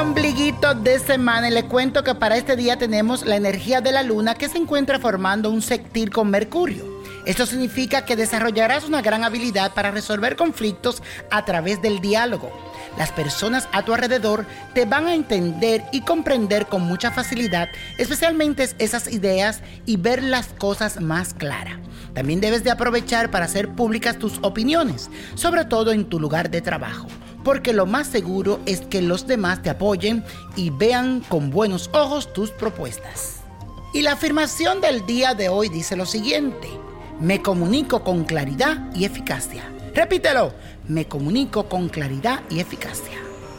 Ombliguito de semana y le cuento que para este día tenemos la energía de la luna que se encuentra formando un sextil con Mercurio. Esto significa que desarrollarás una gran habilidad para resolver conflictos a través del diálogo. Las personas a tu alrededor te van a entender y comprender con mucha facilidad, especialmente esas ideas y ver las cosas más claras. También debes de aprovechar para hacer públicas tus opiniones, sobre todo en tu lugar de trabajo porque lo más seguro es que los demás te apoyen y vean con buenos ojos tus propuestas. Y la afirmación del día de hoy dice lo siguiente, me comunico con claridad y eficacia. Repítelo, me comunico con claridad y eficacia.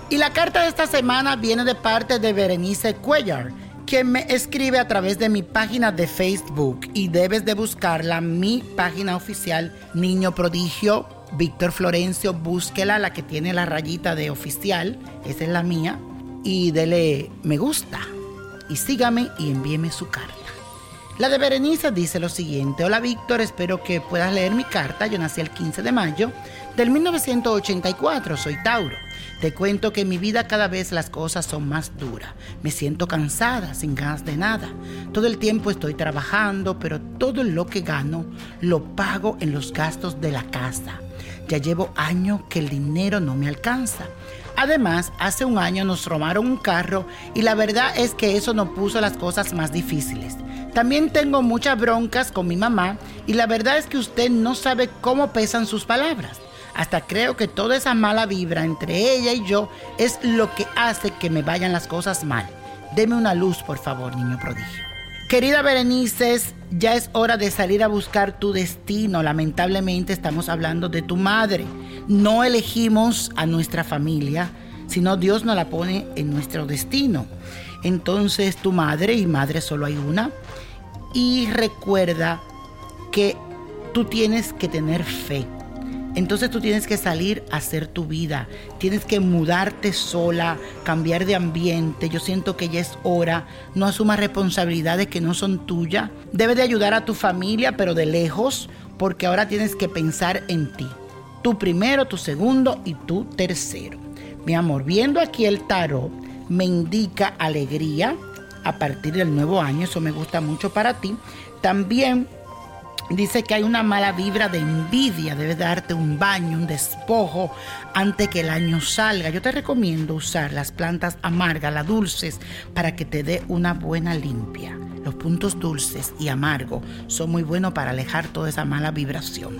Y la carta de esta semana viene de parte de Berenice Cuellar, quien me escribe a través de mi página de Facebook y debes de buscarla, mi página oficial Niño Prodigio Víctor Florencio, búsquela, la que tiene la rayita de oficial, esa es la mía, y dele me gusta y sígame y envíeme su carta. La de Berenice dice lo siguiente, hola Víctor, espero que puedas leer mi carta, yo nací el 15 de mayo del 1984, soy Tauro. Te cuento que en mi vida cada vez las cosas son más duras. Me siento cansada, sin ganas de nada. Todo el tiempo estoy trabajando, pero todo lo que gano lo pago en los gastos de la casa. Ya llevo años que el dinero no me alcanza. Además, hace un año nos robaron un carro y la verdad es que eso nos puso las cosas más difíciles. También tengo muchas broncas con mi mamá y la verdad es que usted no sabe cómo pesan sus palabras. Hasta creo que toda esa mala vibra entre ella y yo es lo que hace que me vayan las cosas mal. Deme una luz, por favor, niño prodigio. Querida Berenice, ya es hora de salir a buscar tu destino. Lamentablemente estamos hablando de tu madre. No elegimos a nuestra familia, sino Dios nos la pone en nuestro destino. Entonces tu madre, y madre solo hay una, y recuerda que tú tienes que tener fe entonces tú tienes que salir a hacer tu vida, tienes que mudarte sola, cambiar de ambiente. Yo siento que ya es hora, no asumas responsabilidades que no son tuyas. Debes de ayudar a tu familia, pero de lejos, porque ahora tienes que pensar en ti. Tú primero, tu segundo y tú tercero. Mi amor, viendo aquí el tarot, me indica alegría a partir del nuevo año, eso me gusta mucho para ti. También Dice que hay una mala vibra de envidia, debes darte un baño, un despojo antes que el año salga. Yo te recomiendo usar las plantas amargas, las dulces, para que te dé una buena limpia. Los puntos dulces y amargos son muy buenos para alejar toda esa mala vibración.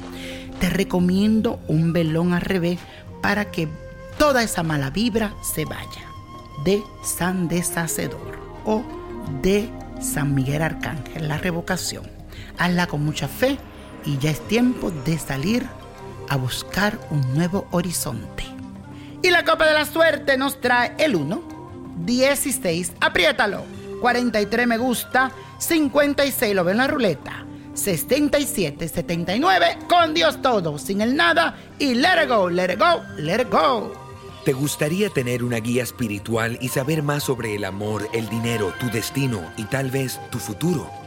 Te recomiendo un velón al revés para que toda esa mala vibra se vaya. De San Deshacedor o de San Miguel Arcángel, la revocación. Hazla con mucha fe y ya es tiempo de salir a buscar un nuevo horizonte. Y la copa de la suerte nos trae el 1, 16, apriétalo, 43 me gusta, 56 lo veo en la ruleta, 77, 79, con Dios todo, sin el nada y let go, let it go, let it go. ¿Te gustaría tener una guía espiritual y saber más sobre el amor, el dinero, tu destino y tal vez tu futuro?